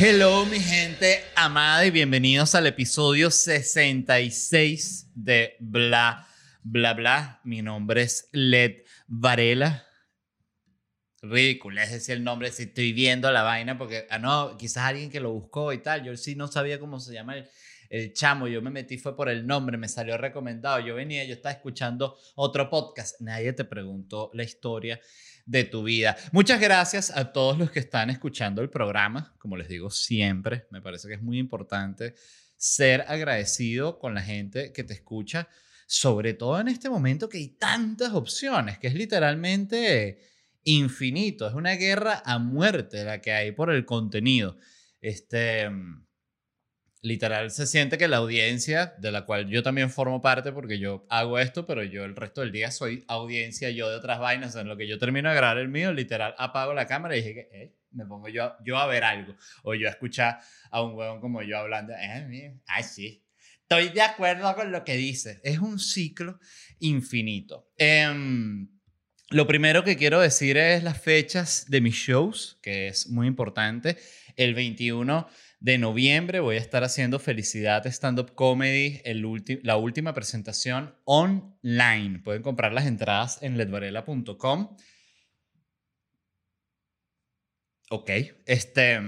Hello, mi gente amada, y bienvenidos al episodio 66 de Bla, Bla, Bla. Mi nombre es Led Varela. Ridículo, es decir el nombre, si estoy viendo la vaina, porque, ah, no, quizás alguien que lo buscó y tal. Yo sí no sabía cómo se llama el, el chamo. Yo me metí, fue por el nombre, me salió recomendado. Yo venía, yo estaba escuchando otro podcast. Nadie te preguntó la historia de tu vida. Muchas gracias a todos los que están escuchando el programa. Como les digo siempre, me parece que es muy importante ser agradecido con la gente que te escucha, sobre todo en este momento que hay tantas opciones, que es literalmente infinito, es una guerra a muerte la que hay por el contenido. Este, literal se siente que la audiencia, de la cual yo también formo parte porque yo hago esto, pero yo el resto del día soy audiencia yo de otras vainas, en lo que yo termino de grabar el mío, literal apago la cámara y dije que eh, me pongo yo, yo a ver algo, o yo a escuchar a un huevón como yo hablando, eh, ay sí, estoy de acuerdo con lo que dice, es un ciclo infinito. Em, lo primero que quiero decir es las fechas de mis shows, que es muy importante. El 21 de noviembre voy a estar haciendo Felicidad Stand Up Comedy, el la última presentación online. Pueden comprar las entradas en ledvarela.com. Ok, este...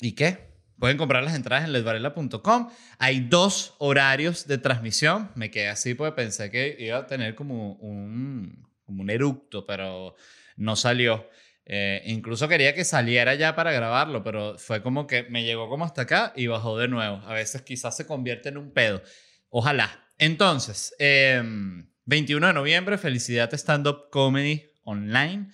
¿Y qué? Pueden comprar las entradas en ledvarela.com. Hay dos horarios de transmisión. Me quedé así porque pensé que iba a tener como un, como un eructo, pero no salió. Eh, incluso quería que saliera ya para grabarlo, pero fue como que me llegó como hasta acá y bajó de nuevo. A veces quizás se convierte en un pedo. Ojalá. Entonces, 21 em, de noviembre, Felicidad Stand Up Comedy Online.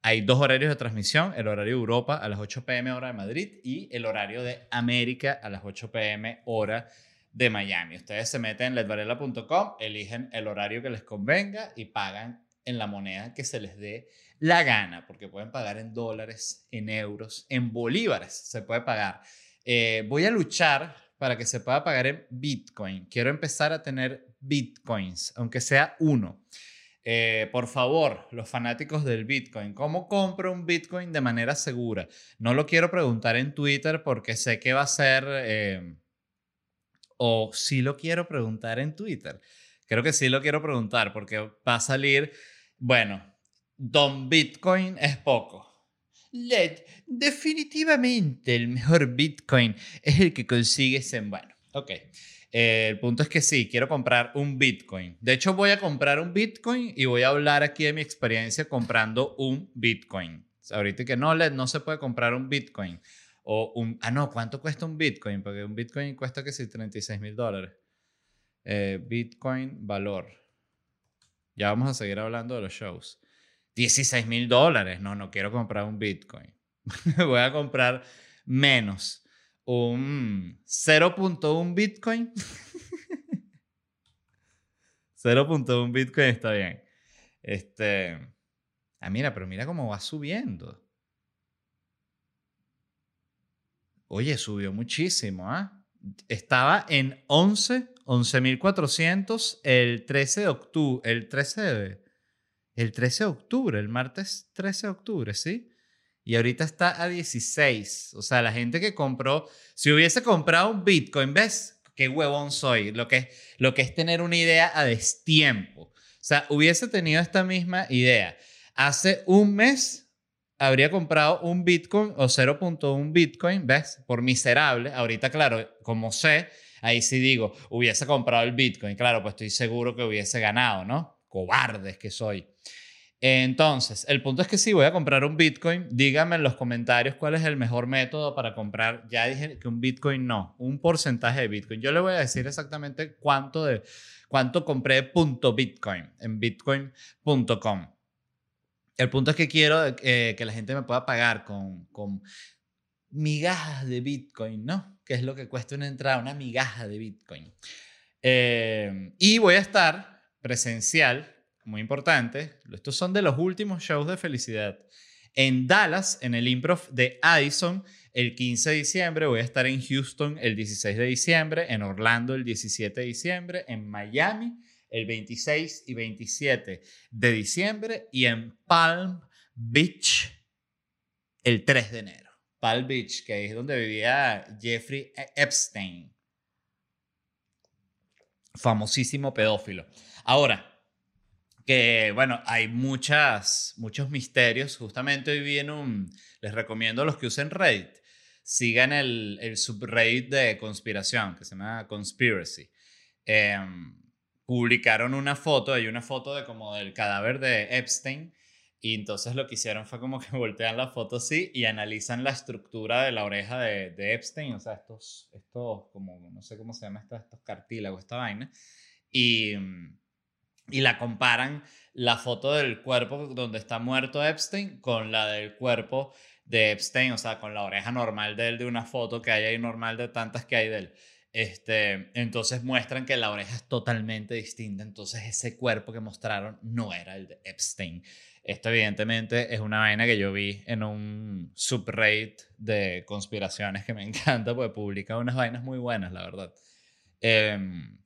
Hay dos horarios de transmisión, el horario de Europa a las 8 pm hora de Madrid y el horario de América a las 8 pm hora de Miami. Ustedes se meten en ledvarela.com, eligen el horario que les convenga y pagan en la moneda que se les dé la gana, porque pueden pagar en dólares, en euros, en bolívares, se puede pagar. Eh, voy a luchar para que se pueda pagar en Bitcoin. Quiero empezar a tener Bitcoins, aunque sea uno. Eh, por favor, los fanáticos del Bitcoin, ¿cómo compro un Bitcoin de manera segura? No lo quiero preguntar en Twitter porque sé que va a ser, eh, o sí lo quiero preguntar en Twitter. Creo que sí lo quiero preguntar porque va a salir, bueno, Don Bitcoin es poco. Led, definitivamente el mejor Bitcoin es el que consigues en, bueno, ok. El punto es que sí, quiero comprar un Bitcoin. De hecho, voy a comprar un Bitcoin y voy a hablar aquí de mi experiencia comprando un Bitcoin. Ahorita que no, Led, no se puede comprar un Bitcoin. Ah, no, ¿cuánto cuesta un Bitcoin? Porque un Bitcoin cuesta que sí, 36 mil dólares. Eh, Bitcoin valor. Ya vamos a seguir hablando de los shows. 16 mil dólares. No, no quiero comprar un Bitcoin. Voy a comprar menos. Un 0.1 Bitcoin. 0.1 Bitcoin está bien. Este. Ah, mira, pero mira cómo va subiendo. Oye, subió muchísimo, ¿ah? Estaba en 11, 11.400 el 13 de octubre. El 13 de el 13 de octubre, el martes 13 de octubre, ¿sí? Y ahorita está a 16. O sea, la gente que compró, si hubiese comprado un Bitcoin, ¿ves? Qué huevón soy. Lo que, lo que es tener una idea a destiempo. O sea, hubiese tenido esta misma idea. Hace un mes habría comprado un Bitcoin o 0.1 Bitcoin, ¿ves? Por miserable. Ahorita, claro, como sé, ahí sí digo, hubiese comprado el Bitcoin. Claro, pues estoy seguro que hubiese ganado, ¿no? Cobardes que soy. Entonces, el punto es que si voy a comprar un Bitcoin, díganme en los comentarios cuál es el mejor método para comprar. Ya dije que un Bitcoin no, un porcentaje de Bitcoin. Yo le voy a decir exactamente cuánto, de, cuánto compré punto Bitcoin en bitcoin.com. El punto es que quiero eh, que la gente me pueda pagar con, migajas de Bitcoin, ¿no? Que es lo que cuesta una entrada, una migaja de Bitcoin. Eh, y voy a estar presencial muy importante, estos son de los últimos shows de felicidad. En Dallas, en el improv de Addison, el 15 de diciembre, voy a estar en Houston el 16 de diciembre, en Orlando el 17 de diciembre, en Miami el 26 y 27 de diciembre y en Palm Beach el 3 de enero. Palm Beach, que es donde vivía Jeffrey Epstein. Famosísimo pedófilo. Ahora, que bueno, hay muchas, muchos misterios. Justamente hoy vi en un, les recomiendo a los que usen Reddit, sigan el, el subreddit de conspiración, que se llama Conspiracy. Em, publicaron una foto, hay una foto de como del cadáver de Epstein, y entonces lo que hicieron fue como que voltean la foto así y analizan la estructura de la oreja de, de Epstein, o sea, estos, estos, como, no sé cómo se llama, estos, estos cartílagos, esta vaina, y, y la comparan la foto del cuerpo donde está muerto Epstein con la del cuerpo de Epstein, o sea, con la oreja normal de él, de una foto que hay ahí normal de tantas que hay de él. Este, entonces muestran que la oreja es totalmente distinta, entonces ese cuerpo que mostraron no era el de Epstein. Esto evidentemente es una vaina que yo vi en un subreddit de conspiraciones que me encanta, porque publica unas vainas muy buenas, la verdad. Em,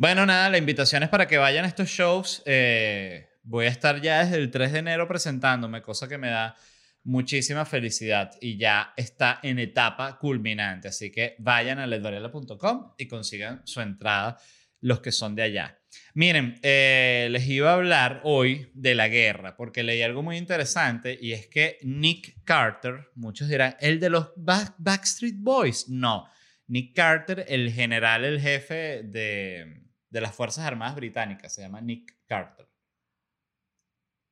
bueno, nada, la invitación es para que vayan a estos shows. Eh, voy a estar ya desde el 3 de enero presentándome, cosa que me da muchísima felicidad y ya está en etapa culminante. Así que vayan a ledvarela.com y consigan su entrada los que son de allá. Miren, eh, les iba a hablar hoy de la guerra porque leí algo muy interesante y es que Nick Carter, muchos dirán, el de los Backstreet Boys. No, Nick Carter, el general, el jefe de, de las Fuerzas Armadas Británicas, se llama Nick Carter.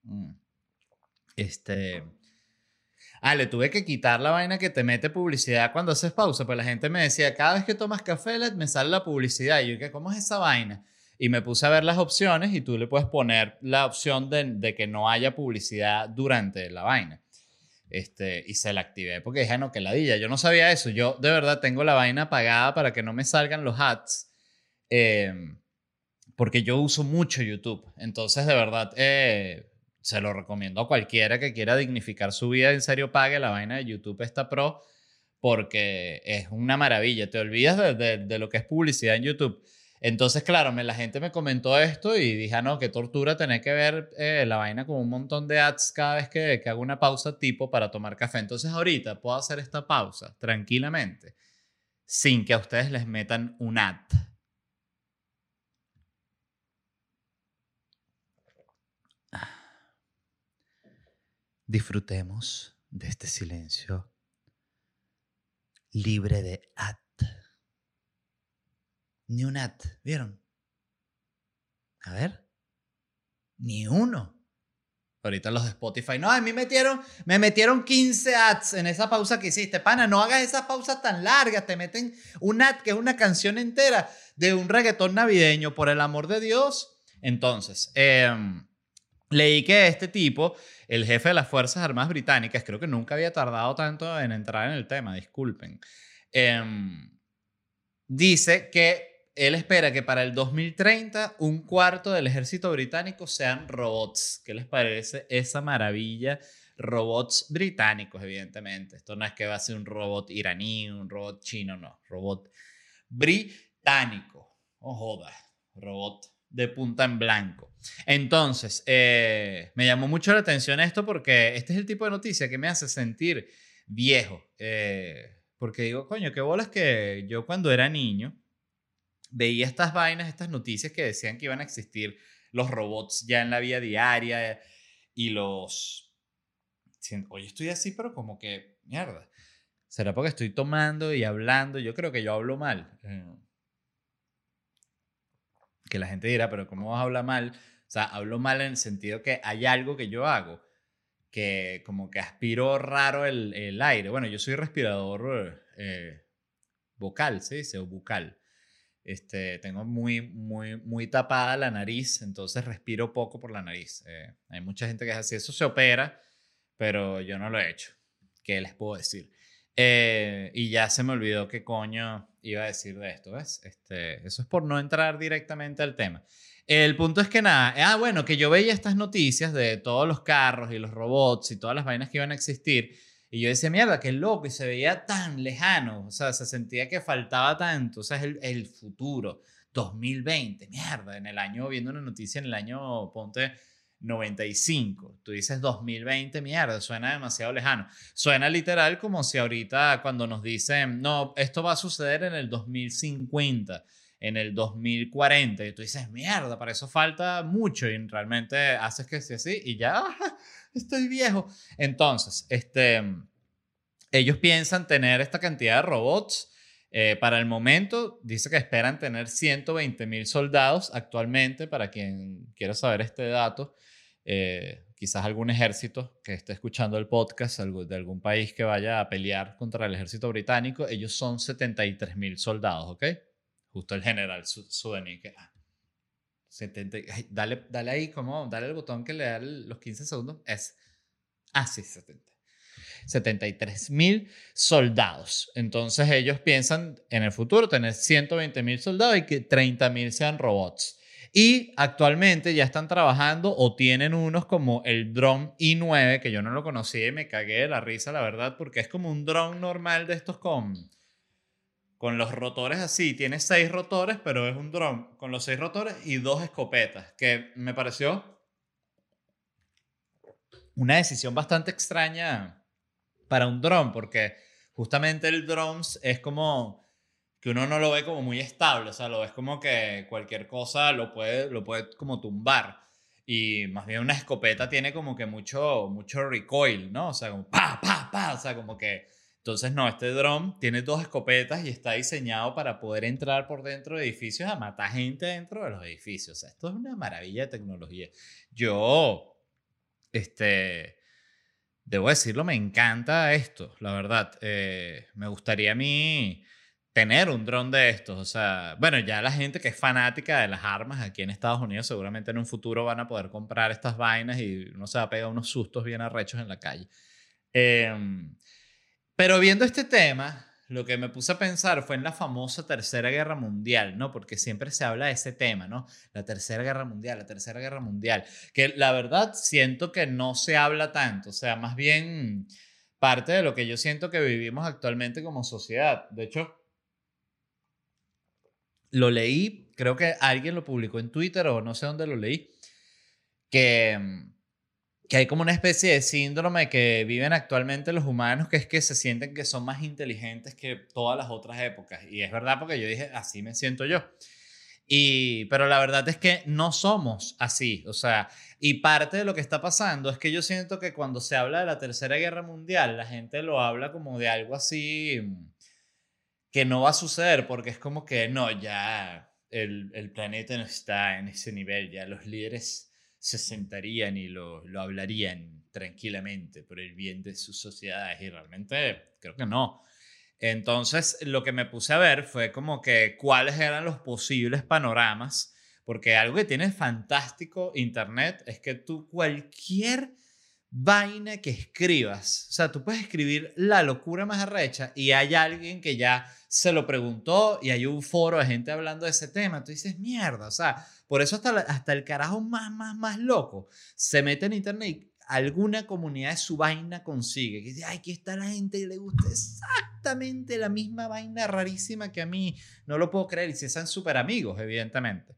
Mm. Este Ah, le tuve que quitar la vaina que te mete publicidad cuando haces pausa, pues la gente me decía, cada vez que tomas café me sale la publicidad. Y yo, ¿qué? ¿cómo es esa vaina? Y me puse a ver las opciones y tú le puedes poner la opción de, que no haya publicidad durante la vaina. Este, y se la activé porque dije, no, que ladilla. Yo no sabía eso. Yo de verdad tengo la vaina apagada para que no me salgan los ads. Em, porque yo uso mucho YouTube. Entonces, de verdad, eh, se lo recomiendo a cualquiera que quiera dignificar su vida. En serio, pague la vaina de YouTube esta Pro porque es una maravilla. Te olvidas de, lo que es publicidad en YouTube. Entonces, claro, me, la gente me comentó esto y dije, ah, no, qué tortura tener que ver eh, la vaina con un montón de ads cada vez que, que hago una pausa tipo para tomar café. Entonces, ahorita puedo hacer esta pausa tranquilamente sin que a ustedes les metan un ad. Disfrutemos de este silencio libre de at. Ni un at, ¿vieron? A ver, ni uno. Ahorita los de Spotify, no, a mí metieron, me metieron 15 ads en esa pausa que hiciste. Pana, no hagas esa pausa tan larga, te meten un ad que es una canción entera de un reggaetón navideño, por el amor de Dios. Entonces, em, leí que este tipo el jefe de las Fuerzas Armadas Británicas, creo que nunca había tardado tanto en entrar en el tema, disculpen, em, dice que él espera que para el 2030 un cuarto del ejército británico sean robots. ¿Qué les parece esa maravilla? Robots británicos, evidentemente. Esto no es que va a ser un robot iraní, un robot chino, no. Robot británico. Oh. Robot de punta en blanco. Entonces, eh, me llamó mucho la atención esto porque este es el tipo de noticia que me hace sentir viejo. Eh, porque digo, coño, qué bolas que yo cuando era niño veía estas vainas, estas noticias que decían que iban a existir los robots ya en la vida diaria y los... Oye, estoy así, pero como que, mierda. ¿Será porque estoy tomando y hablando? Yo creo que yo hablo mal. Que la gente dirá, pero ¿cómo vas a hablar mal? O sea, hablo mal en el sentido que hay algo que yo hago que como que aspiro raro el, el aire. Bueno, yo soy respirador eh, vocal, ¿sí? dice? O bucal. Este, tengo muy, muy, muy tapada la nariz, entonces respiro poco por la nariz. Eh, hay mucha gente que es así. Eso se opera, pero yo no lo he hecho. ¿Qué les puedo decir? Eh, y ya se me olvidó qué coño iba a decir de esto, ¿ves? Este, eso es por no entrar directamente al tema. El punto es que nada, ah, bueno, que yo veía estas noticias de todos los carros y los robots y todas las vainas que iban a existir. Y yo decía, mierda, qué loco, y se veía tan lejano, o sea, se sentía que faltaba tanto, o sea, es el, el futuro, 2020, mierda, en el año, viendo una noticia en el año, ponte, 95. tú dices 2020, mierda, suena demasiado lejano. Suena literal como si ahorita cuando nos dicen, no, esto va a suceder en el 2050 en el 2040 y tú dices, mierda, para eso falta mucho y realmente haces que sea así y ya estoy viejo. Entonces, este, ellos piensan tener esta cantidad de robots. Eh, para el momento, dice que esperan tener 120 mil soldados actualmente, para quien quiera saber este dato. Eh, quizás algún ejército que esté escuchando el podcast de algún país que vaya a pelear contra el ejército británico, ellos son 73 mil soldados, ¿ok? Justo el general sudaní que... Ah, 70, dale, dale ahí, como, dale el botón que le da los 15 segundos. Es... Ah, sí, 70. 73 mil soldados. Entonces ellos piensan en el futuro tener 120 mil soldados y que 30 mil sean robots. Y actualmente ya están trabajando o tienen unos como el drone i9, que yo no lo conocía y me cagué de la risa, la verdad, porque es como un drone normal de estos con con los rotores así. Tiene seis rotores, pero es un dron con los seis rotores y dos escopetas, que me pareció una decisión bastante extraña para un dron, porque justamente el drone es como que uno no lo ve como muy estable, o sea, lo ves como que cualquier cosa lo puede, lo puede como tumbar. Y más bien una escopeta tiene como que mucho, mucho recoil, ¿no? O sea, como pa, pa, pa, o sea, como que entonces, no, este drone tiene dos escopetas y está diseñado para poder entrar por dentro de edificios a matar gente dentro de los edificios. esto es una maravilla de tecnología. Yo, este, debo decirlo, me encanta esto, la verdad. Eh, me gustaría a mí tener un dron de estos. O sea, bueno, ya la gente que es fanática de las armas aquí en Estados Unidos seguramente en un futuro van a poder comprar estas vainas y uno se va a pegar unos sustos bien arrechos en la calle. Eh, pero viendo este tema, lo que me puse a pensar fue en la famosa Tercera Guerra Mundial, ¿no? Porque siempre se habla de ese tema, ¿no? La Tercera Guerra Mundial, la Tercera Guerra Mundial, que la verdad siento que no se habla tanto, o sea, más bien parte de lo que yo siento que vivimos actualmente como sociedad. De hecho, lo leí, creo que alguien lo publicó en Twitter o no sé dónde lo leí, que que hay como una especie de síndrome que viven actualmente los humanos, que es que se sienten que son más inteligentes que todas las otras épocas. Y es verdad porque yo dije, así me siento yo. Y, pero la verdad es que no somos así. O sea, y parte de lo que está pasando es que yo siento que cuando se habla de la Tercera Guerra Mundial, la gente lo habla como de algo así que no va a suceder, porque es como que no, ya el, el planeta no está en ese nivel, ya los líderes se sentarían y lo, lo hablarían tranquilamente por el bien de sus sociedades y realmente creo que no. Entonces lo que me puse a ver fue como que cuáles eran los posibles panoramas, porque algo que tiene fantástico Internet es que tú cualquier vaina que escribas, o sea, tú puedes escribir la locura más arrecha y hay alguien que ya se lo preguntó y hay un foro de gente hablando de ese tema, tú dices, mierda, o sea, por eso hasta, hasta el carajo más, más, más loco se mete en internet y alguna comunidad de su vaina consigue. Que dice, ay, aquí está la gente y le gusta exactamente la misma vaina rarísima que a mí. No lo puedo creer. Y si son súper amigos, evidentemente.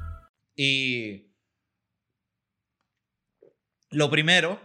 Y lo primero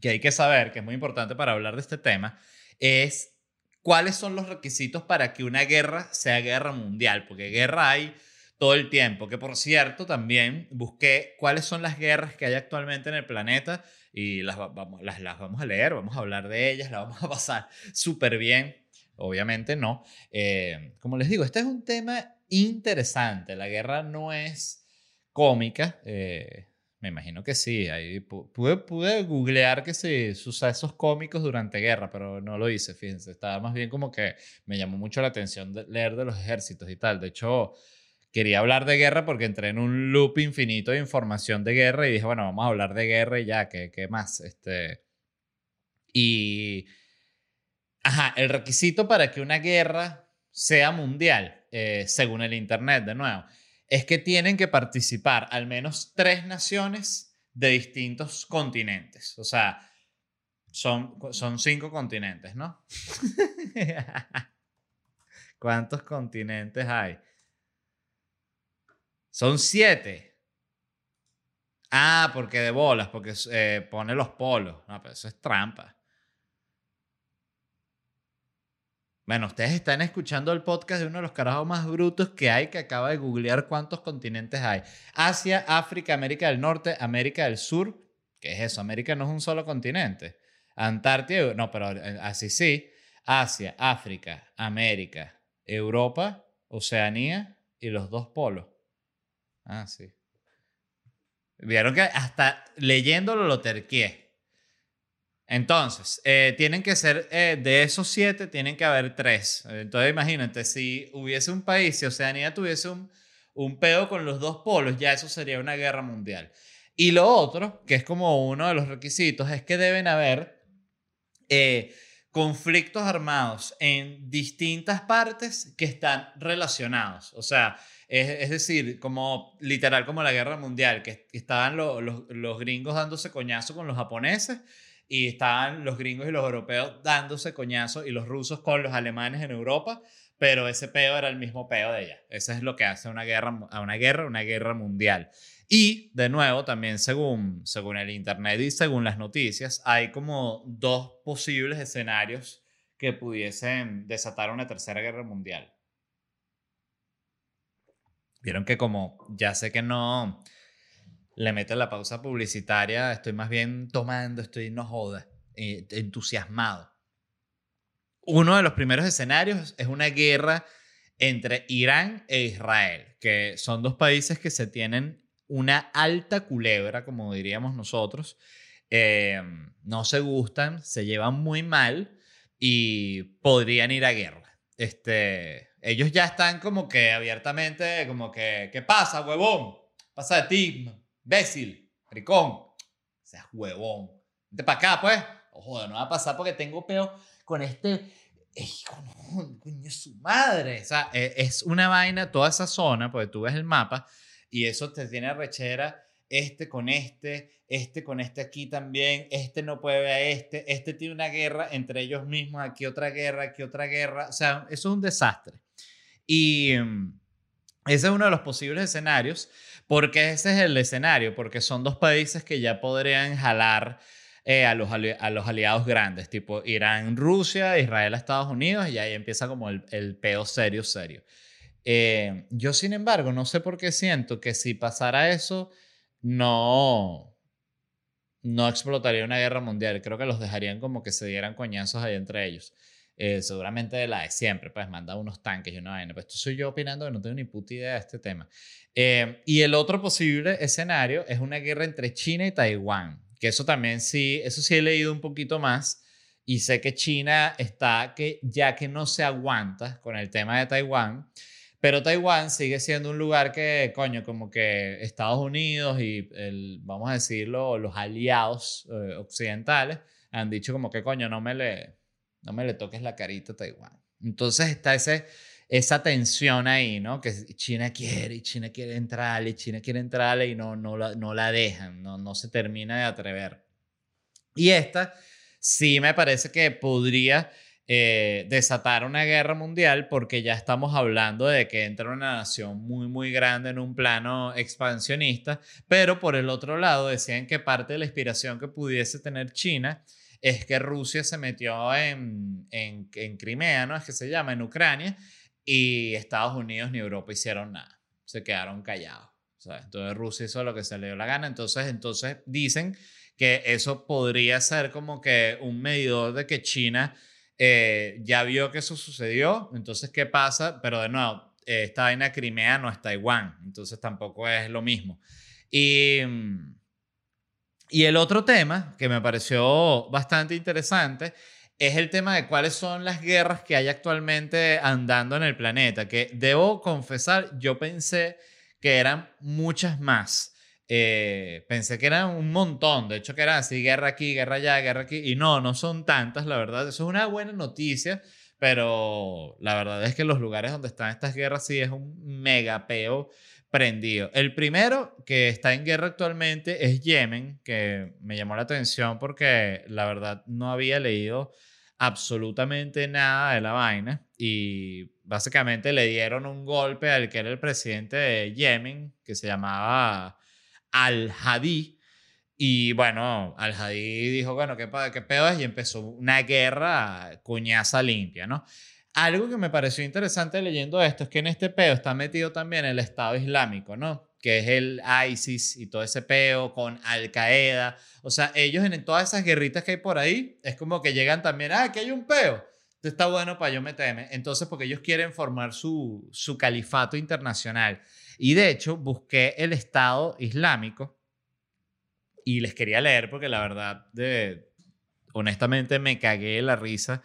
que hay que saber, que es muy importante para hablar de este tema, es cuáles son los requisitos para que una guerra sea guerra mundial, porque guerra hay todo el tiempo, que por cierto también busqué cuáles son las guerras que hay actualmente en el planeta y las vamos, las, las vamos a leer, vamos a hablar de ellas, las vamos a pasar súper bien. Obviamente no. Eh, como les digo, este es un tema interesante. La guerra no es cómica. Eh, me imagino que sí. Ahí pude, pude googlear que sí, sucesos cómicos durante guerra, pero no lo hice, fíjense. Estaba más bien como que me llamó mucho la atención de leer de los ejércitos y tal. De hecho, quería hablar de guerra porque entré en un loop infinito de información de guerra y dije, bueno, vamos a hablar de guerra y ya, ¿qué, qué más? Este, y, ajá, el requisito para que una guerra sea mundial, eh, según el Internet, de nuevo, es que tienen que participar al menos tres naciones de distintos continentes. O sea, son, son cinco continentes, ¿no? ¿Cuántos continentes hay? Son siete. Ah, porque de bolas, porque eh, pone los polos. No, pero eso es trampa. Bueno, ustedes están escuchando el podcast de uno de los carajos más brutos que hay, que acaba de googlear cuántos continentes hay. Asia, África, América del Norte, América del Sur. ¿Qué es eso? América no es un solo continente. Antártida, no, pero eh, así sí. Asia, África, América, Europa, Oceanía y los dos polos. Ah, sí. Vieron que hasta leyéndolo lo terqué. Entonces, eh, tienen que ser, eh, de esos siete, tienen que haber tres. Entonces, imagínate, si hubiese un país, si Oceanía tuviese un, un pedo con los dos polos, ya eso sería una guerra mundial. Y lo otro, que es como uno de los requisitos, es que deben haber eh, conflictos armados en distintas partes que están relacionados. O sea, es, decir, como literal como la guerra mundial, que estaban los, los gringos dándose coñazo con los japoneses y estaban los gringos y los europeos dándose coñazo y los rusos con los alemanes en Europa, pero ese peo era el mismo peo de ella. Eso es lo que hace una guerra, a una guerra, una guerra mundial. Y de nuevo, también según, según el Internet y según las noticias, hay como dos posibles escenarios que pudiesen desatar una tercera guerra mundial. Vieron que como ya sé que no, le meto la pausa publicitaria, estoy más bien tomando, estoy no joda, eh, entusiasmado. Uno de los primeros escenarios es una guerra entre Irán e Israel, que son dos países que se tienen una alta culebra, como diríamos nosotros. Eh, no se gustan, se llevan muy mal y podrían ir a guerra. Este, ellos ya están como que abiertamente, como que, ¿qué pasa, huevón? Pasa de ti, Bécil, ricón, seas huevón. Vente para acá, pues. Ojo, no va a pasar porque tengo peo con este. Hijo, no, coño, su madre. O sea, e, es una vaina, toda esa zona, porque tú ves el mapa y eso te tiene rechera. Este con este, este con este aquí también, este no puede ver a este, este tiene una guerra entre ellos mismos, aquí otra guerra, aquí otra guerra. O sea, eso es un desastre. Y mm, ese es uno de los posibles escenarios. Porque ese es el escenario, porque son dos países que ya podrían jalar eh, a, los aliados grandes, tipo Irán, Rusia, Israel, Estados Unidos, y ahí empieza como el, el peo serio, serio. Eh, yo, sin embargo, no sé por qué siento que si pasara eso, no, no explotaría una guerra mundial. Creo que los dejarían como que se dieran coñazos ahí entre ellos. Eh, seguramente la de siempre, pues manda unos tanques y una vaina. Pues esto soy yo opinando que no tengo ni puta idea de este tema. Eh, y el otro posible escenario es una guerra entre China y Taiwán, que eso también sí, eso sí he leído un poquito más y sé que China está que ya que no se aguanta con el tema de Taiwán, pero Taiwán sigue siendo un lugar que, coño, como que Estados Unidos y, el, vamos a decirlo, los aliados eh, occidentales han dicho como que, coño, no me le, no me le toques la carita a Taiwán. Entonces está ese, esa tensión ahí, ¿no? Que China quiere y China quiere entrarle y China quiere entrarle y no, no, la, no la dejan, no, no se termina de atrever. Y esta sí me parece que podría eh, desatar una guerra mundial porque ya estamos hablando de que entra una nación muy, muy grande en un plano expansionista, pero por el otro lado decían que parte de la inspiración que pudiese tener China es que Rusia se metió en, en, en Crimea, ¿no? Es que se llama, en Ucrania, y Estados Unidos ni Europa hicieron nada, se quedaron callados. Entonces Rusia hizo lo que se le dio la gana, entonces, entonces dicen que eso podría ser como que un medidor de que China eh, ya vio que eso sucedió, entonces ¿qué pasa? Pero de nuevo, esta vaina Crimea no es Taiwán, entonces tampoco es lo mismo. Y... Y el otro tema que me pareció bastante interesante es el tema de cuáles son las guerras que hay actualmente andando en el planeta, que debo confesar, yo pensé que eran muchas más. Eh, pensé que eran un montón, de hecho que eran así, guerra aquí, guerra allá, guerra aquí, y no, no son tantas, la verdad, eso es una buena noticia, pero la verdad es que los lugares donde están estas guerras sí es un mega peo El primero que está en guerra actualmente es Yemen, que me llamó la atención porque la verdad no había leído absolutamente nada de la vaina y básicamente le dieron un golpe al que era el presidente de Yemen, que se llamaba Al-Hadi. Y bueno, Al-Hadi dijo, bueno, ¿qué, ¿qué pedo es? Y empezó una guerra cuñaza limpia, ¿no? Algo que me pareció interesante leyendo esto es que en este peo está metido también el Estado Islámico, ¿no? Que es el ISIS y todo ese peo con Al Qaeda. O sea, ellos en todas esas guerritas que hay por ahí, es como que llegan también, ah, que hay un peo. Esto está bueno para yo meterme. Entonces, porque ellos quieren formar su, su califato internacional. Y de hecho, busqué el Estado Islámico y les quería leer porque la verdad, de, honestamente, me cagué la risa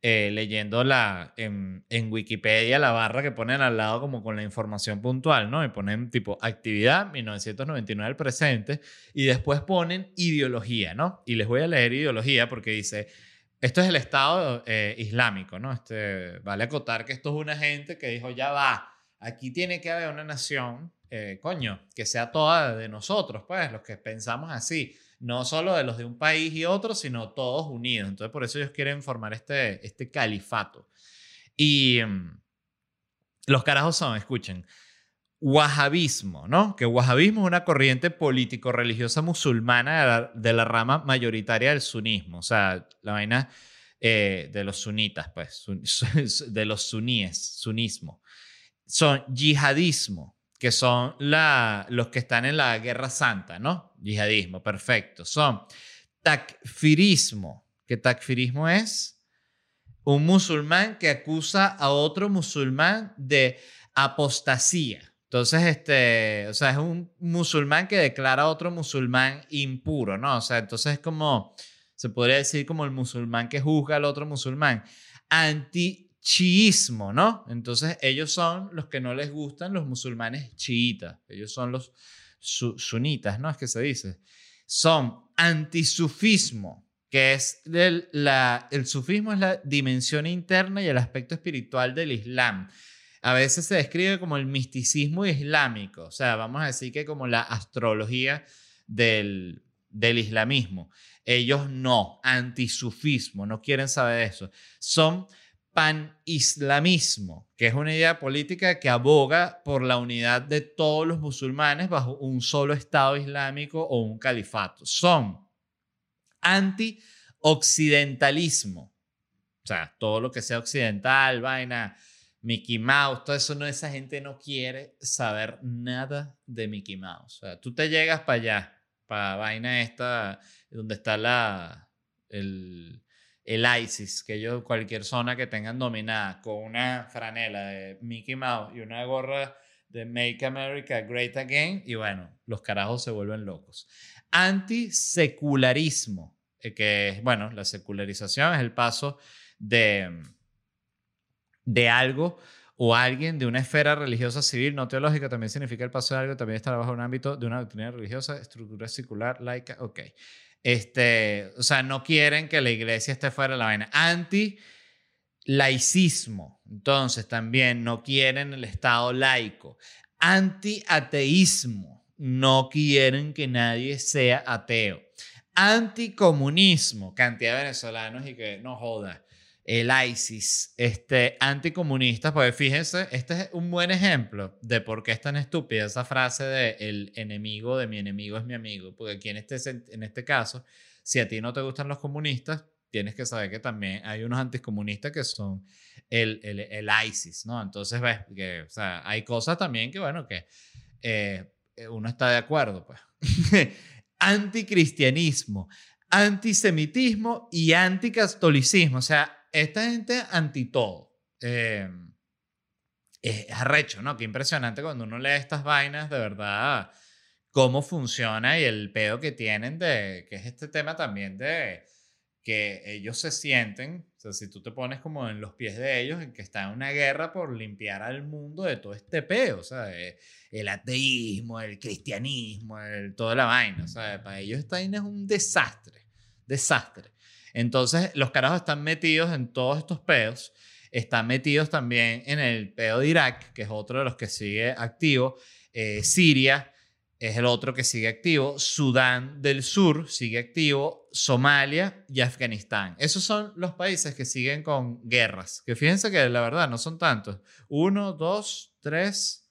eh, leyendo la, en, en, Wikipedia la barra que ponen al lado como con la información puntual, ¿no? Y ponen tipo actividad 1999 al presente y después ponen ideología, ¿no? Y les voy a leer ideología porque dice, esto es el Estado eh, Islámico, ¿no? Este, vale acotar que esto es una gente que dijo, ya va, aquí tiene que haber una nación, eh, coño, que sea toda de nosotros, pues, los que pensamos así no solo de los de un país y otro, sino todos unidos. Entonces, por eso ellos quieren formar este, este califato. Y mm, los carajos son, escuchen, wahabismo, ¿no? Que wahabismo es una corriente político-religiosa musulmana de la, rama mayoritaria del sunismo, o sea, la vaina eh, de los sunitas, pues, de los suníes, sunismo. Son yihadismo, que son la, los que están en la guerra santa, ¿no? Yihadismo, perfecto. Son takfirismo, que takfirismo es un musulmán que acusa a otro musulmán de apostasía. Entonces, este, o sea, es un musulmán que declara a otro musulmán impuro, ¿no? O sea, entonces es como, se podría decir como el musulmán que juzga al otro musulmán. Anti chiismo, ¿no? Entonces ellos son los que no les gustan los musulmanes chiitas, ellos son los sunitas, ¿no? Es que se dice. Son antisufismo, que es el, el sufismo es la dimensión interna y el aspecto espiritual del Islam. A veces se describe como el misticismo islámico, o sea, vamos a decir que como la astrología del, del islamismo. Ellos no, antisufismo, no quieren saber eso. Son pan-islamismo, que es una idea política que aboga por la unidad de todos los musulmanes bajo un solo Estado islámico o un califato. Son anti-occidentalismo, o sea, todo lo que sea occidental, vaina, Mickey Mouse, todo eso, no, esa gente no quiere saber nada de Mickey Mouse. O sea, tú te llegas para allá, para vaina esta, donde está la, el, el ISIS, que ellos, cualquier zona que tengan dominada, con una franela de Mickey Mouse y una gorra de Make America Great Again, y bueno, los carajos se vuelven locos. Antisecularismo, eh, que es, bueno, la secularización es el paso de, de algo o alguien de una esfera religiosa civil, no teológica, también significa el paso de algo, también está bajo un ámbito de una doctrina religiosa, estructura secular, laica, ok. Este, o sea, no quieren que la iglesia esté fuera de la vaina. Anti-laicismo. Entonces, también no quieren el Estado laico. Anti-ateísmo. No quieren que nadie sea ateo. Anticomunismo. Cantidad de venezolanos y que no joda el ISIS, este, anticomunistas, pues fíjense, este es un buen ejemplo de por qué es tan estúpida esa frase de el enemigo de mi enemigo es mi amigo, porque aquí en este, en este caso, si a ti no te gustan los comunistas, tienes que saber que también hay unos anticomunistas que son el, el, el ISIS, ¿no? Entonces, ves, que, o sea, hay cosas también que, bueno, que eh, uno está de acuerdo, pues. Anticristianismo, antisemitismo y anticatolicismo, o sea, esta gente anti todo. Em, es arrecho, ¿no? Qué impresionante cuando uno lee estas vainas, de verdad, cómo funciona y el pedo que tienen de, que es este tema también de, que ellos se sienten, o sea, si tú te pones como en los pies de ellos, en que está en una guerra por limpiar al mundo de todo este peo, o sea, el ateísmo, el cristianismo, el, toda la vaina, o sea, para ellos esta vaina es un desastre, desastre. Entonces, los carajos están metidos en todos estos peos, están metidos también en el peo de Irak, que es otro de los que sigue activo, eh, Siria, es el otro que sigue activo. Sudán del Sur sigue activo. Somalia y Afganistán. Esos son los países que siguen con guerras. Que fíjense que la verdad no son tantos. Uno, dos, tres,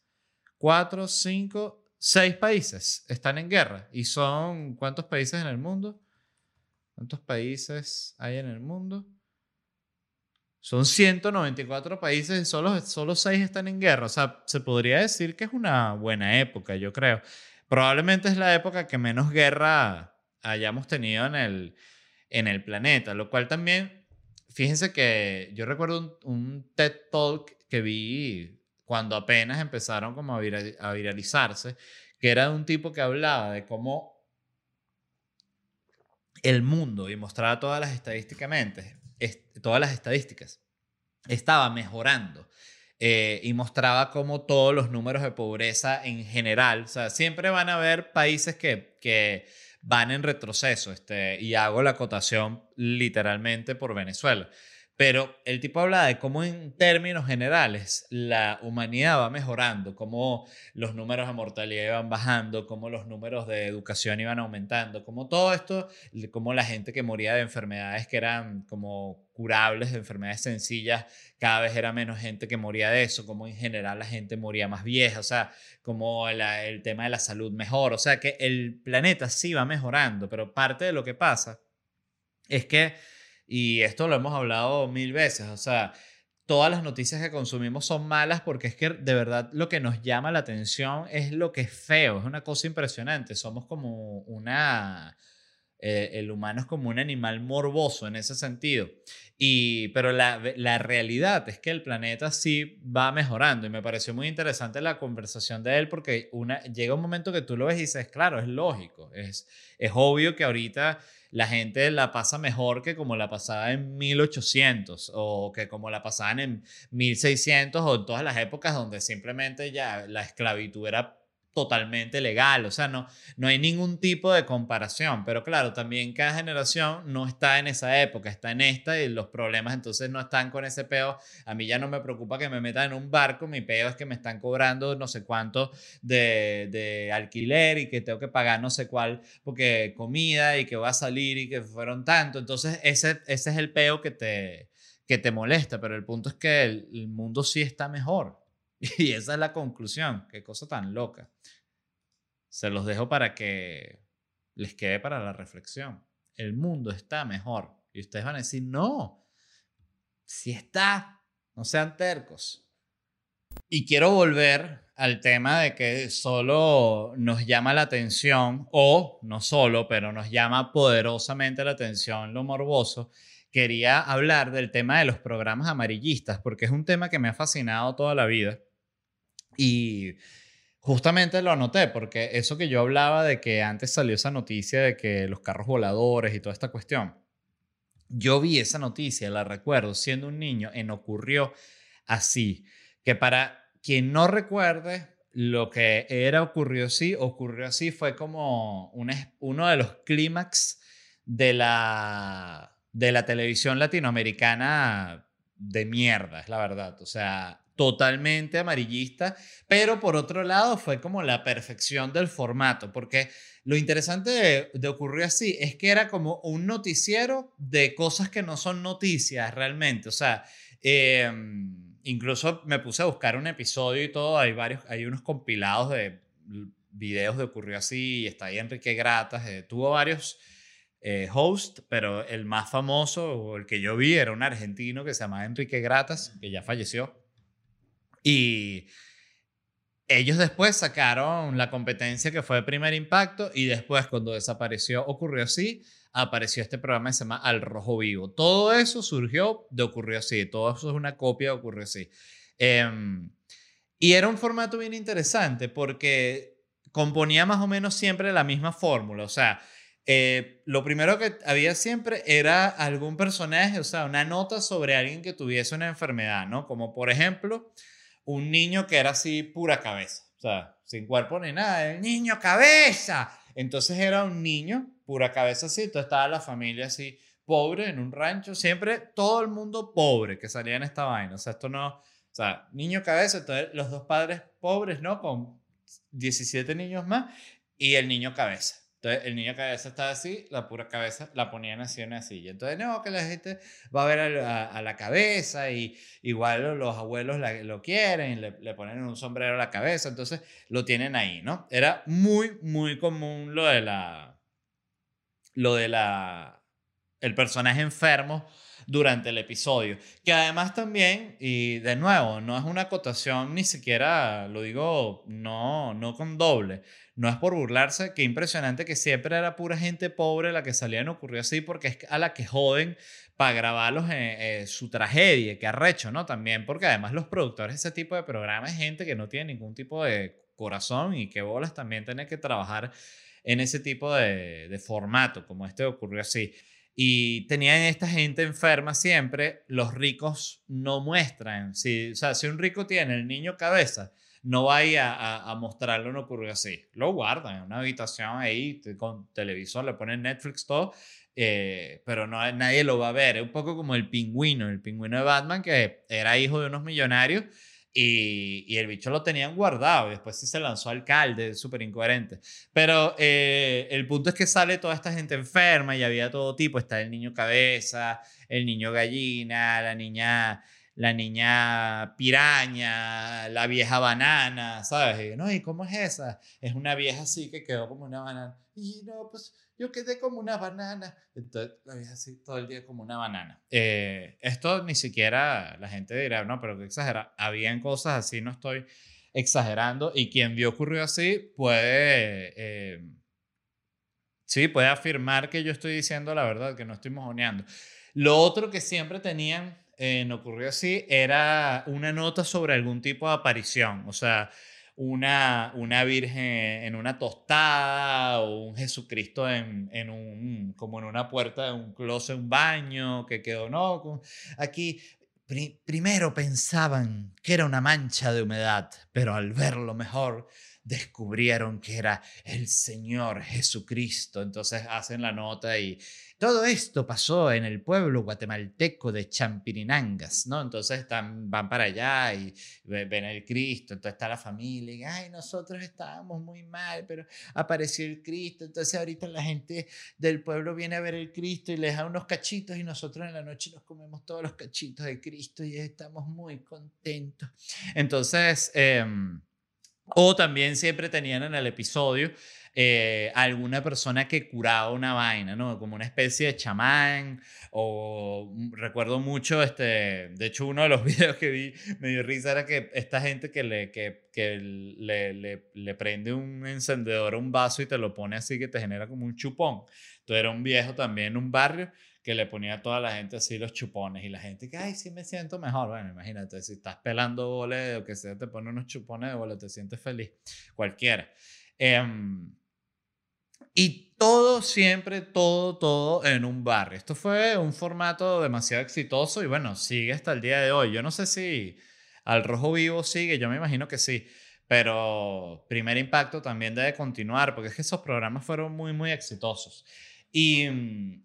cuatro, cinco, seis países están en guerra. ¿Y son cuántos países en el mundo? ¿Cuántos países hay en el mundo? Son 194 países solo, solo 6 están en guerra. O sea, se podría decir que es una buena época, yo creo. Probablemente es la época que menos guerra hayamos tenido en el, en el planeta, lo cual también, fíjense que yo recuerdo un, TED Talk que vi cuando apenas empezaron como a, a viralizarse, que era de un tipo que hablaba de cómo el mundo y mostraba todas las estadísticamente, todas las estadísticas, estaba mejorando eh, y mostraba como todos los números de pobreza en general, o sea, siempre van a haber países que, que van en retroceso, este, y hago la acotación literalmente por Venezuela. Pero el tipo habla de cómo en términos generales la humanidad va mejorando, cómo los números de mortalidad iban bajando, cómo los números de educación iban aumentando, cómo todo esto, cómo la gente que moría de enfermedades que eran como curables, de enfermedades sencillas, cada vez era menos gente que moría de eso, como en general la gente moría más vieja, o sea, como el tema de la salud mejor, o sea que el planeta sí va mejorando, pero parte de lo que pasa es que y esto lo hemos hablado mil veces, o sea, todas las noticias que consumimos son malas porque es que de verdad lo que nos llama la atención es lo que es feo, es una cosa impresionante, somos como una... Eh, el humano es como un animal morboso en ese sentido. Y, pero la, la, realidad es que el planeta sí va mejorando y me pareció muy interesante la conversación de él porque una, llega un momento que tú lo ves y dices, claro, es lógico, es, es obvio que ahorita la gente la pasa mejor que como la pasaba en 1800 o que como la pasaban en 1600 o en todas las épocas donde simplemente ya la esclavitud era totalmente legal, o sea, no, no hay ningún tipo de comparación, pero claro, también cada generación no está en esa época, está en esta y los problemas entonces no están con ese peo. A mí ya no me preocupa que me metan en un barco, mi peo es que me están cobrando no sé cuánto de, de alquiler y que tengo que pagar no sé cuál porque comida y que va a salir y que fueron tanto, entonces ese, ese es el peo que te, que te molesta, pero el punto es que el mundo sí está mejor. Y esa es la conclusión. Qué cosa tan loca. Se los dejo para que les quede para la reflexión. El mundo está mejor. Y ustedes van a decir, no, si está, no sean tercos. Y quiero volver al tema de que solo nos llama la atención, o no solo, pero nos llama poderosamente la atención lo morboso. Quería hablar del tema de los programas amarillistas, porque es un tema que me ha fascinado toda la vida. Y justamente lo anoté porque eso que yo hablaba de que antes salió esa noticia de que los carros voladores y toda esta cuestión, yo vi esa noticia, la recuerdo siendo un niño, en ocurrió así, que para quien no recuerde, lo que era ocurrió así, ocurrió así fue como uno de los clímax de la, de la televisión latinoamericana de mierda, es la verdad. O sea, totalmente amarillista, pero por otro lado fue como la perfección del formato, porque lo interesante de, ocurrir así es que era como un noticiero de cosas que no son noticias realmente, o sea, em, incluso me puse a buscar un episodio y todo, hay varios, hay unos compilados de videos de ocurrió así, y está ahí Enrique Gratas, eh, tuvo varios... Eh, hosts, pero el más famoso o el que yo vi era un argentino que se llamaba Enrique Gratas, que ya falleció, y ellos después sacaron la competencia que fue Primer Impacto y después cuando desapareció Ocurrió Así, apareció este programa que se llama Al Rojo Vivo. Todo eso surgió de Ocurrió Así, todo eso es una copia de Ocurrió Así. Em, y era un formato bien interesante porque componía más o menos siempre la misma fórmula, o sea, eh, lo primero que había siempre era algún personaje, o sea, una nota sobre alguien que tuviese una enfermedad, ¿no? Como por ejemplo, un niño que era así pura cabeza, o sea, sin cuerpo ni nada, el niño cabeza. Entonces era un niño pura cabeza así, entonces estaba la familia así pobre en un rancho, siempre todo el mundo pobre que salía en esta vaina, o sea, esto no, o sea, niño cabeza, entonces los dos padres pobres, ¿no? Con 17 niños más y el niño cabeza. Entonces, el niño cabeza estaba así, la pura cabeza la ponían así en. Entonces, no, que la gente va a ver a, la cabeza y igual los abuelos lo quieren, le, le, ponen un sombrero a la cabeza, entonces lo tienen ahí, ¿no? Era muy, muy común lo de la... Lo de la... El personaje enfermo durante el episodio. Que además también, y de nuevo, no es una acotación ni siquiera, lo digo, no, no con doble. No es por burlarse, qué impresionante que siempre era pura gente pobre la que salía en ocurrió así, porque es a la que joden para grabarlos en, su tragedia, que arrecho, ¿no? También porque además los productores de ese tipo de programas es gente que no tiene ningún tipo de corazón y que bolas también tienen que trabajar en ese tipo de, de formato, como este ocurrió así. Y tenían esta gente enferma siempre, los ricos no muestran. Si, o sea, si un rico tiene el niño cabeza, no vaya a, a, mostrarlo, no ocurrió así. Lo guardan en una habitación ahí con televisor, le ponen Netflix, todo, eh, pero no, nadie lo va a ver. Es un poco como el pingüino, el pingüino de Batman, que era hijo de unos millonarios y, el bicho lo tenían guardado y después sí se lanzó alcalde, súper incoherente. Pero eh, el punto es que sale toda esta gente enferma y había todo tipo. Está el niño cabeza, el niño gallina, la niña, la niña piraña, la vieja banana, ¿sabes? Y, no, ¿y cómo es esa? Es una vieja así que quedó como una banana. Y no, pues yo quedé como una banana. Entonces la vi así todo el día como una banana. Eh, esto ni siquiera la gente dirá, no, pero que exagera. Habían cosas así, no estoy exagerando. Y quien vio ocurrió así puede, eh, sí, puede afirmar que yo estoy diciendo la verdad, que no estoy mojoneando. Lo otro que siempre tenían en ocurrió así era una nota sobre algún tipo de aparición. O sea, una, una virgen en una tostada o un Jesucristo en, en un, como en una puerta de un closet, un baño que quedó, no, aquí primero pensaban que era una mancha de humedad, pero al verlo mejor descubrieron que era el Señor Jesucristo. Entonces hacen la nota y todo esto pasó en el pueblo guatemalteco de Champirinangas, ¿no? Entonces están, van para allá y ven el Cristo, entonces está la familia y, ay, nosotros estábamos muy mal, pero apareció el Cristo, entonces ahorita la gente del pueblo viene a ver el Cristo y les da unos cachitos y nosotros en la noche nos comemos todos los cachitos de Cristo y estamos muy contentos. Entonces, em, o también siempre tenían en el episodio eh, alguna persona que curaba una vaina, ¿no? Como una especie de chamán, o mm, recuerdo mucho, este, de hecho uno de los videos que vi me dio risa era que esta gente que le, que, le, le prende un encendedor a un vaso y te lo pone así que te genera como un chupón. Entonces era un viejo también en un barrio que le ponía a toda la gente así los chupones y la gente que, ay, sí me siento mejor. Bueno, imagínate, si estás pelando boles o que sea, te pone unos chupones de boles, te sientes feliz. Cualquiera. Eh, y todo, siempre, todo, todo en un barrio. Esto fue un formato demasiado exitoso y bueno, sigue hasta el día de hoy. Yo no sé si al rojo vivo sigue, yo me imagino que sí. Pero primer impacto también debe continuar porque es que esos programas fueron muy, muy exitosos. Y,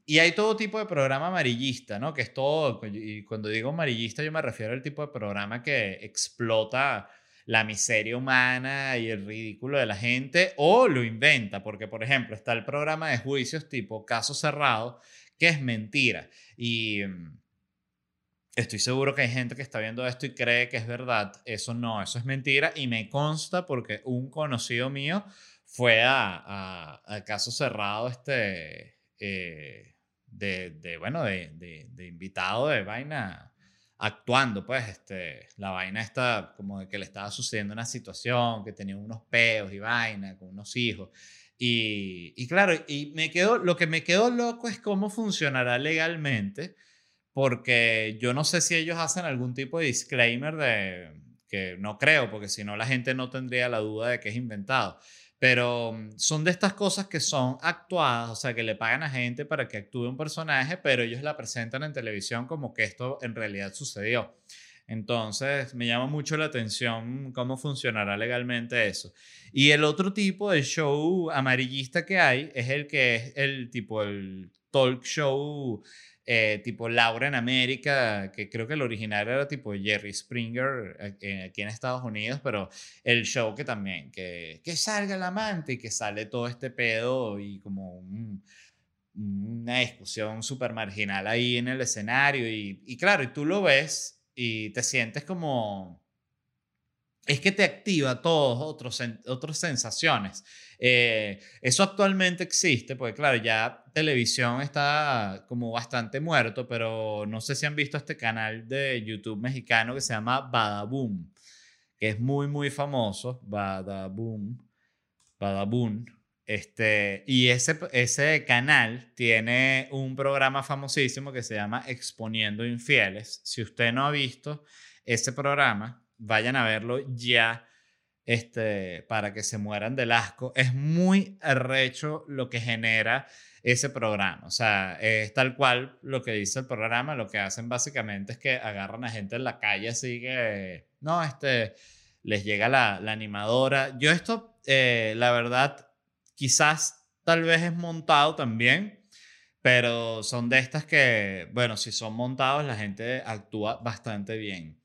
y, hay todo tipo de programa amarillista, ¿no? Que es todo, y cuando digo amarillista yo me refiero al tipo de programa que explota la miseria humana y el ridículo de la gente o lo inventa, porque por ejemplo está el programa de juicios tipo caso cerrado, que es mentira. Y mm, estoy seguro que hay gente que está viendo esto y cree que es verdad. Eso no, eso es mentira y me consta porque un conocido mío fue a, a, caso cerrado este, eh, de, bueno, de, de, de invitado de vaina actuando, pues, este, la vaina está como de que le estaba sucediendo una situación, que tenía unos peos y vaina con unos hijos. Y, y claro, y me quedo, lo que me quedó loco es cómo funcionará legalmente, porque yo no sé si ellos hacen algún tipo de disclaimer de que no creo, porque si no la gente no tendría la duda de que es inventado. Pero mm, son de estas cosas que son actuadas, o sea, que le pagan a gente para que actúe un personaje, pero ellos la presentan en televisión como que esto en realidad sucedió. Entonces, me llama mucho la atención cómo funcionará legalmente eso. Y el otro tipo de show amarillista que hay es el que es el tipo, el talk show eh, tipo Laura en América, que creo que el original era tipo Jerry Springer eh, aquí en Estados Unidos, pero el show que también, que, que salga el amante y que sale todo este pedo y como una discusión súper marginal ahí en el escenario y, y claro, y tú lo ves y te sientes como... Es que te activa todas otras sensaciones. Eh, eso actualmente existe, porque claro, ya televisión está como bastante muerto, pero no sé si han visto este canal de YouTube mexicano que se llama Badaboom, que es muy, muy famoso. Badaboom. Badaboom. Este, y ese, ese canal tiene un programa famosísimo que se llama Exponiendo Infieles. Si usted no ha visto ese programa, vayan a verlo ya este, para que se mueran del asco. Es muy arrecho lo que genera ese programa. O sea, es tal cual lo que dice el programa. Lo que hacen básicamente es que agarran a gente en la calle así que, no, este, les llega la, la animadora. Yo esto, eh, la verdad, Quizás tal vez es montado también, pero son de estas que, bueno, si son montados, la gente actúa bastante bien.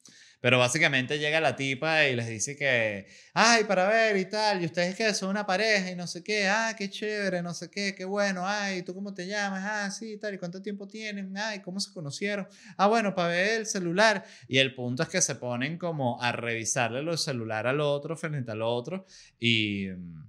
Pero básicamente llega la tipa y les dice que, ay, para ver y tal, y ustedes que son una pareja y no sé qué, ah, qué chévere, no sé qué, qué bueno, ay, ¿tú cómo te llamas? Ah, sí, tal, ¿y cuánto tiempo tienen? Ay, ¿cómo se conocieron? Ah, bueno, para ver el celular. Y el punto es que se ponen como a revisarle los celular al otro frente al otro y mm,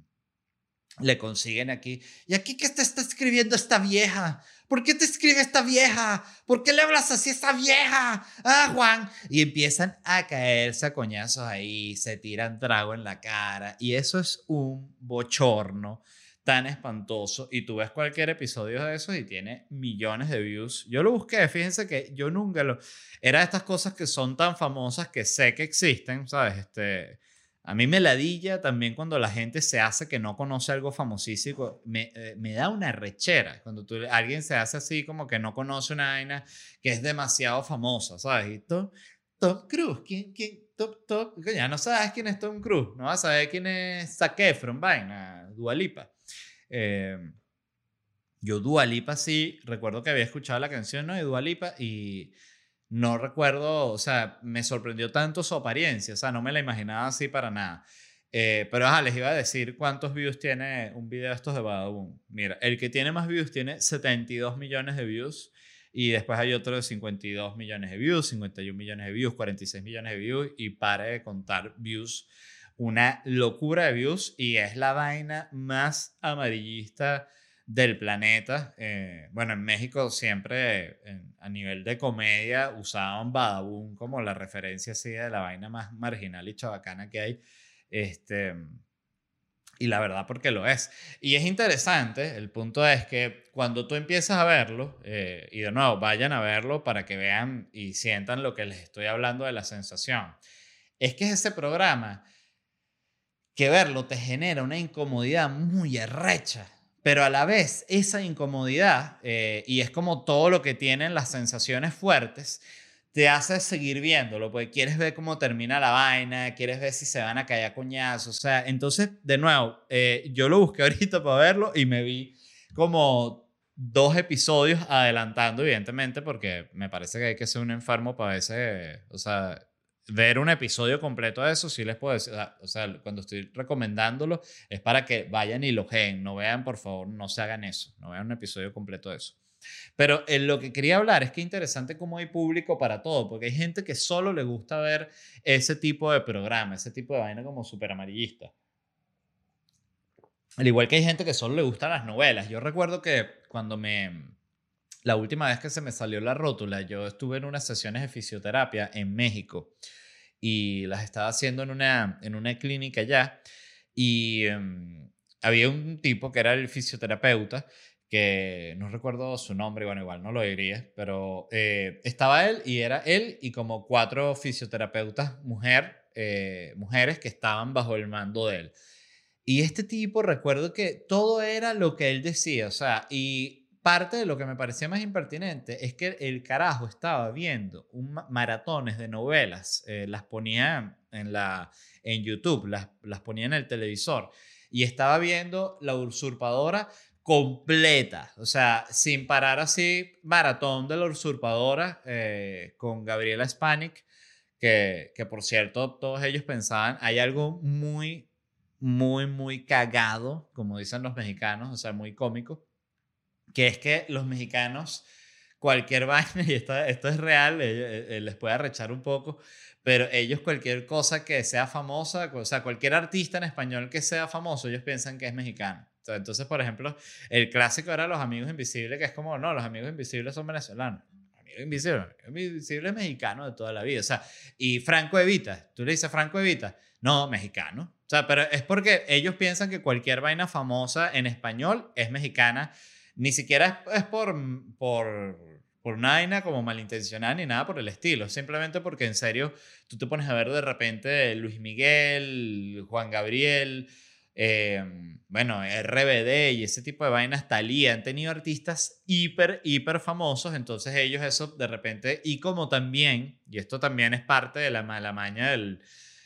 le consiguen aquí. ¿Y aquí qué te está escribiendo esta vieja? ¿Por qué te escribe esta vieja? ¿Por qué le hablas así a esta vieja? Ah, Juan. Y empiezan a caerse a coñazos ahí, se tiran trago en la cara. Y eso es un bochorno tan espantoso. Y tú ves cualquier episodio de eso y tiene millones de views. Yo lo busqué, fíjense que yo nunca lo... Era de estas cosas que son tan famosas que sé que existen, ¿sabes? Este a mí me ladilla también cuando la gente se hace que no conoce algo famosísimo. Me, eh, me da una rechera cuando tú, alguien se hace así como que no conoce una vaina que es demasiado famosa, ¿sabes? Y Tom, Tom Cruise, ¿quién, quién? Tom, Tom, ya no sabes quién es Tom Cruise, no vas a saber quién es Zac Efron, vaina, Dualipa. Eh, yo Dualipa sí, recuerdo que había escuchado la canción ¿no? de Dualipa y no recuerdo, o sea, me sorprendió tanto su apariencia, o sea, no me la imaginaba así para nada. Eh, pero les iba a decir cuántos views tiene un video de estos de Badaboom. Mira, el que tiene más views tiene 72 millones de views y después hay otro de 52 millones de views, 51 millones de views, 46 millones de views y pare de contar views. Una locura de views y es la vaina más amarillista del planeta. Eh, bueno, en México siempre a nivel de comedia usaban Badaboom como la referencia así de la vaina más marginal y chabacana que hay. Este, y la verdad porque lo es. Y es interesante, el punto es que cuando tú empiezas a verlo, eh, y de nuevo, vayan a verlo para que vean y sientan lo que les estoy hablando de la sensación, es que es ese programa que verlo te genera una incomodidad muy arrecha pero a la vez esa incomodidad, eh, y es como todo lo que tienen las sensaciones fuertes, te hace seguir viéndolo, porque quieres ver cómo termina la vaina, quieres ver si se van a caer a coñazos, o sea, entonces, de nuevo, eh, yo lo busqué ahorita para verlo y me vi como dos episodios adelantando, evidentemente, porque me parece que hay que ser un enfermo para ese, o sea, ver un episodio completo de eso, sí les puedo decir, o sea, cuando estoy recomendándolo, es para que vayan y lo geen, no vean, por favor, no se hagan eso, no vean un episodio completo de eso. Pero en lo que quería hablar es que es interesante cómo hay público para todo, porque hay gente que solo le gusta ver ese tipo de programa, ese tipo de vaina como súper amarillista. Al igual que hay gente que solo le gustan las novelas. Yo recuerdo que cuando me... La última vez que se me salió la rótula, yo estuve en unas sesiones de fisioterapia en México y las estaba haciendo en una, en una clínica allá y em, había un tipo que era el fisioterapeuta que no recuerdo su nombre, bueno, igual no lo diría, pero eh, estaba él y era él y como cuatro fisioterapeutas mujer, eh, mujeres que estaban bajo el mando de él. Y este tipo, recuerdo que todo era lo que él decía, o sea, y parte de lo que me parecía más impertinente es que el carajo estaba viendo maratones de novelas, eh, las ponía en, la, en YouTube, las, las ponía en el televisor, y estaba viendo La Usurpadora completa, o sea, sin parar así, maratón de la usurpadora eh, con Gabriela Spanik, que, que por cierto todos ellos pensaban, hay algo muy, muy, muy cagado, como dicen los mexicanos, o sea, muy cómico, que es que los mexicanos, cualquier vaina, y esto, esto es real, eh, eh, les puede arrechar un poco, pero ellos cualquier cosa que sea famosa, o sea, cualquier artista en español que sea famoso, ellos piensan que es mexicano. Entonces, por ejemplo, el clásico era Los Amigos Invisibles, que es como, no, los Amigos Invisibles son venezolanos. Invisibles, Invisible es mexicano de toda la vida. O sea, y Franco Evita, tú le dices Franco Evita, no, mexicano. O sea, pero es porque ellos piensan que cualquier vaina famosa en español es mexicana. Ni siquiera es, por, por, por vaina como malintencionada ni nada por el estilo. Simplemente porque en serio tú te pones a ver de repente Luis Miguel, Juan Gabriel, Em, bueno, RBD y ese tipo de vainas, Talía, han tenido artistas hiper, hiper famosos, entonces ellos eso de repente, y como también, y esto también es parte de la, la maña del,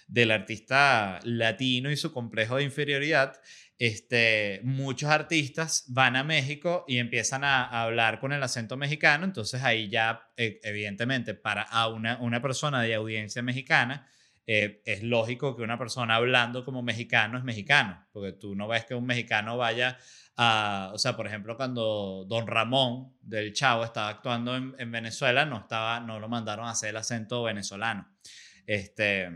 del artista latino y su complejo de inferioridad, este, muchos artistas van a México y empiezan a, hablar con el acento mexicano, entonces ahí ya, e, evidentemente, para una, una persona de audiencia mexicana, eh, es lógico que una persona hablando como mexicano es mexicano, porque tú no ves que un mexicano vaya a, o sea, por ejemplo, cuando Don Ramón del Chavo estaba actuando en, Venezuela, no, estaba, no lo mandaron a hacer el acento venezolano. Este,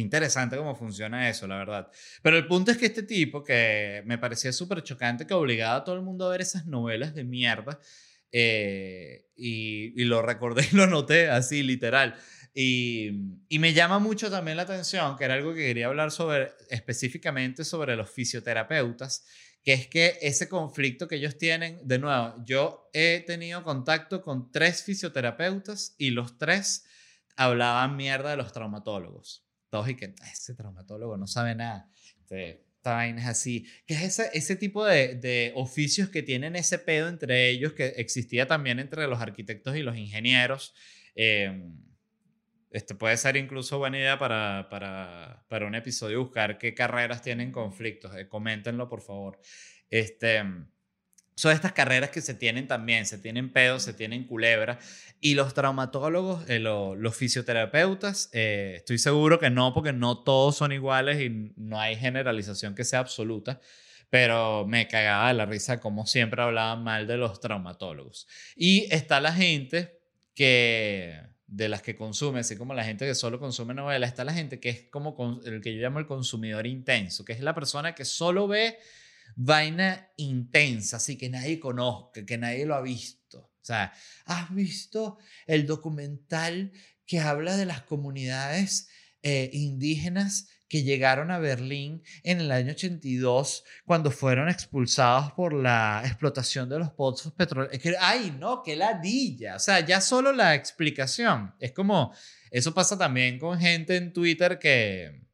interesante cómo funciona eso, la verdad. Pero el punto es que este tipo, que me parecía súper chocante, que obligaba a todo el mundo a ver esas novelas de mierda, eh, y, y, lo recordé y lo noté así, literal. Y, y, me llama mucho también la atención, que era algo que quería hablar sobre, específicamente sobre los fisioterapeutas, que es que ese conflicto que ellos tienen, de nuevo, yo he tenido contacto con tres fisioterapeutas y los tres hablaban mierda de los traumatólogos. Todos y que ese traumatólogo no sabe nada. Este, esta vaina es así. Que es ese, ese tipo de, de oficios que tienen ese pedo entre ellos, que existía también entre los arquitectos y los ingenieros. Eh, este puede ser incluso buena idea para, para, para un episodio buscar qué carreras tienen conflictos. Eh, coméntenlo, por favor. Este, son estas carreras que se tienen también, se tienen pedos, se tienen culebras. Y los traumatólogos, eh, los fisioterapeutas, eh, estoy seguro que no, porque no todos son iguales y no hay generalización que sea absoluta. Pero me cagaba de la risa como siempre hablaban mal de los traumatólogos. Y está la gente que de las que consume, así como la gente que solo consume novelas, está la gente que es como el que yo llamo el consumidor intenso, que es la persona que solo ve vaina intensa, así que nadie conozca, que nadie lo ha visto. O sea, ¿has visto el documental que habla de las comunidades eh, indígenas que llegaron a Berlín en el año 82 cuando fueron expulsados por la explotación de los pozos petroleros. ay, no, qué ladilla. O sea, ya solo la explicación. Es como, eso pasa también con gente en Twitter que,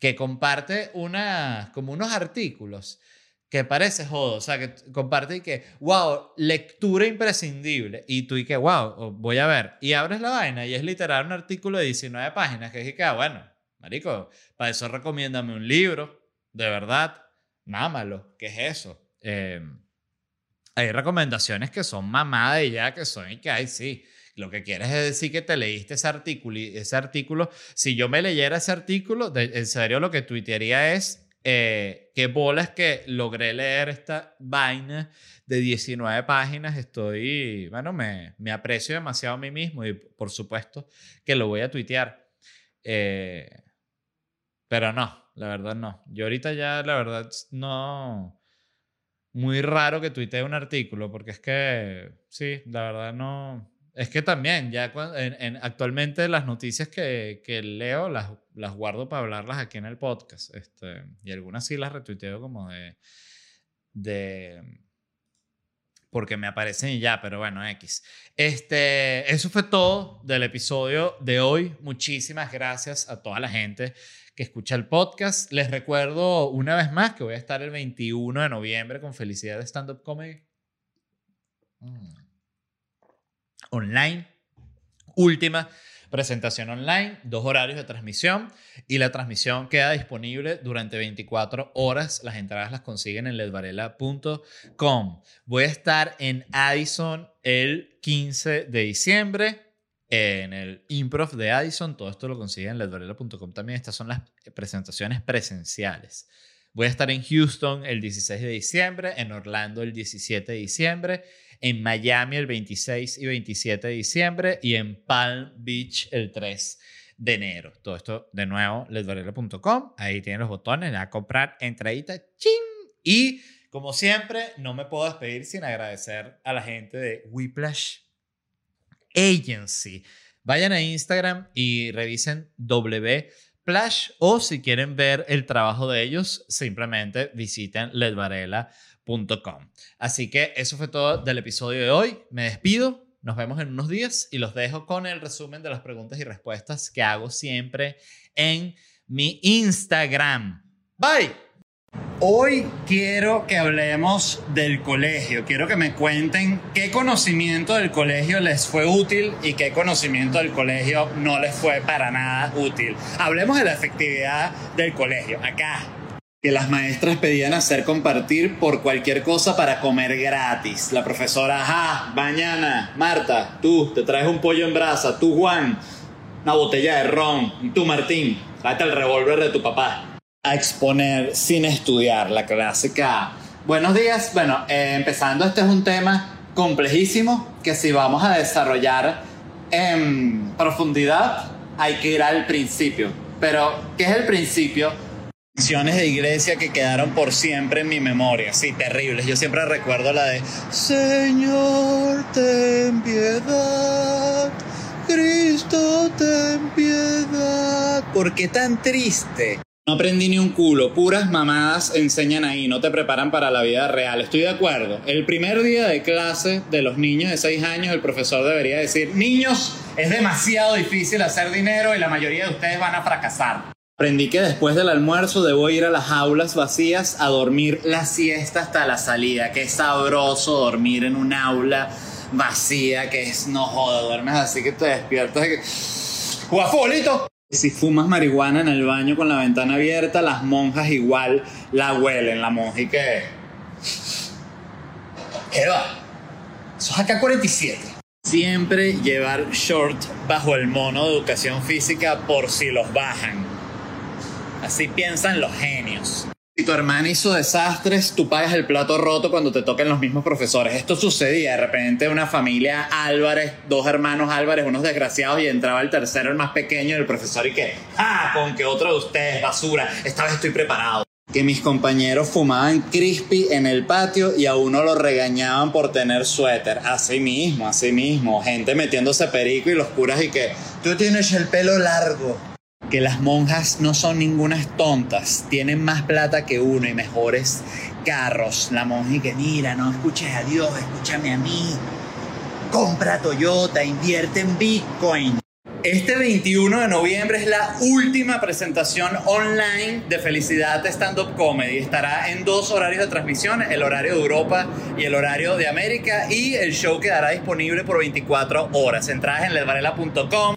que comparte una, como unos artículos que parece jodo, o sea, que comparte y que, wow, lectura imprescindible. Y tú y que, wow, voy a ver. Y abres la vaina y es literal un artículo de 19 páginas que dije ah, bueno, Marico, para eso recomiéndame un libro, de verdad, mámalo, ¿qué es eso? Em, hay recomendaciones que son mamadas y ya que son y que, ay, sí, lo que quieres es decir que te leíste ese artículo ese artículo, si yo me leyera ese artículo, en serio lo que tuitearía es, eh, qué bolas que logré leer esta vaina de 19 páginas, estoy, bueno, me, me aprecio demasiado a mí mismo y por supuesto que lo voy a tuitear. Eh, pero no, la verdad no. Yo ahorita ya, la verdad, no. Muy raro que tuitee un artículo, porque es que, sí, la verdad no. Es que también, ya en, actualmente las noticias que, que leo las, las, guardo para hablarlas aquí en el podcast. Este, y algunas sí las retuiteo como de, de porque me aparecen y ya, pero bueno, X. Este, eso fue todo del episodio de hoy. Muchísimas gracias a toda la gente que escucha el podcast. Les recuerdo una vez más que voy a estar el 21 de noviembre con Felicidad de Stand Up Comedy. Mm. Online. Última presentación online, dos horarios de transmisión y la transmisión queda disponible durante 24 horas. Las entradas las consiguen en ledvarela.com. Voy a estar en Addison el 15 de diciembre en el improv de Addison. Todo esto lo consiguen en ledvarela.com también. Estas son las presentaciones presenciales. Voy a estar en Houston el 16 de diciembre, en Orlando el 17 de diciembre, en Miami el 26 y 27 de diciembre y en Palm Beach el 3 de enero. Todo esto de nuevo, ledvarela.com. Ahí tienen los botones, a comprar entradita, ching. Y como siempre, no me puedo despedir sin agradecer a la gente de Whiplash Agency. Vayan a Instagram y revisen Wplash o si quieren ver el trabajo de ellos, simplemente visiten ledvarela.com. Así que eso fue todo del episodio de hoy. Me despido, nos vemos en unos días y los dejo con el resumen de las preguntas y respuestas que hago siempre en mi Instagram. Bye. Hoy quiero que hablemos del colegio. Quiero que me cuenten qué conocimiento del colegio les fue útil y qué conocimiento del colegio no les fue para nada útil. Hablemos de la efectividad del colegio. Acá. Que las maestras pedían hacer compartir por cualquier cosa para comer gratis. La profesora, ajá, mañana, Marta, tú te traes un pollo en brasa, tú Juan, una botella de ron, y tú Martín, tráete el revólver de tu papá a exponer sin estudiar, la clásica. Buenos días, bueno, eh, empezando, este es un tema complejísimo que si vamos a desarrollar en profundidad hay que ir al principio. Pero, ¿qué es el principio? Canciones de iglesia que quedaron por siempre en mi memoria, sí, terribles. Yo siempre recuerdo la de Señor, ten piedad, Cristo, ten piedad. ¿Por qué tan triste? No aprendí ni un culo, puras mamadas enseñan ahí, no te preparan para la vida real. Estoy de acuerdo. El primer día de clase de los niños de 6 años, el profesor debería decir, niños, es demasiado difícil hacer dinero y la mayoría de ustedes van a fracasar. Aprendí que después del almuerzo debo ir a las aulas vacías a dormir la siesta hasta la salida. Qué sabroso dormir en un aula vacía, que es no joda, duermes así que te despiertas. ¡Guafolito! Si fumas marihuana en el baño con la ventana abierta, las monjas igual la huelen, la monja y que... ¿Qué va? Eso es acá 47. Siempre llevar short bajo el mono de educación física por si los bajan. Así piensan los genios. Si tu hermana hizo desastres, tú pagas el plato roto cuando te toquen los mismos profesores. Esto sucedía de repente una familia Álvarez, dos hermanos Álvarez, unos desgraciados, y entraba el tercero, el más pequeño, el profesor y que, ah, con que otro de ustedes, basura, esta vez estoy preparado. Que mis compañeros fumaban crispy en el patio y a uno lo regañaban por tener suéter. Así mismo, así mismo. Gente metiéndose perico y los curas y que, tú tienes el pelo largo que las monjas no son ningunas tontas, tienen más plata que uno y mejores carros. La monja y que mira, no escuches a Dios, escúchame a mí. Compra Toyota, invierte en Bitcoin. Este 21 de noviembre es la última presentación online de Felicidad Stand Up Comedy. Estará en dos horarios de transmisión, el horario de Europa y el horario de América, y el show quedará disponible por 24 horas. Entradas en ledvarela.com.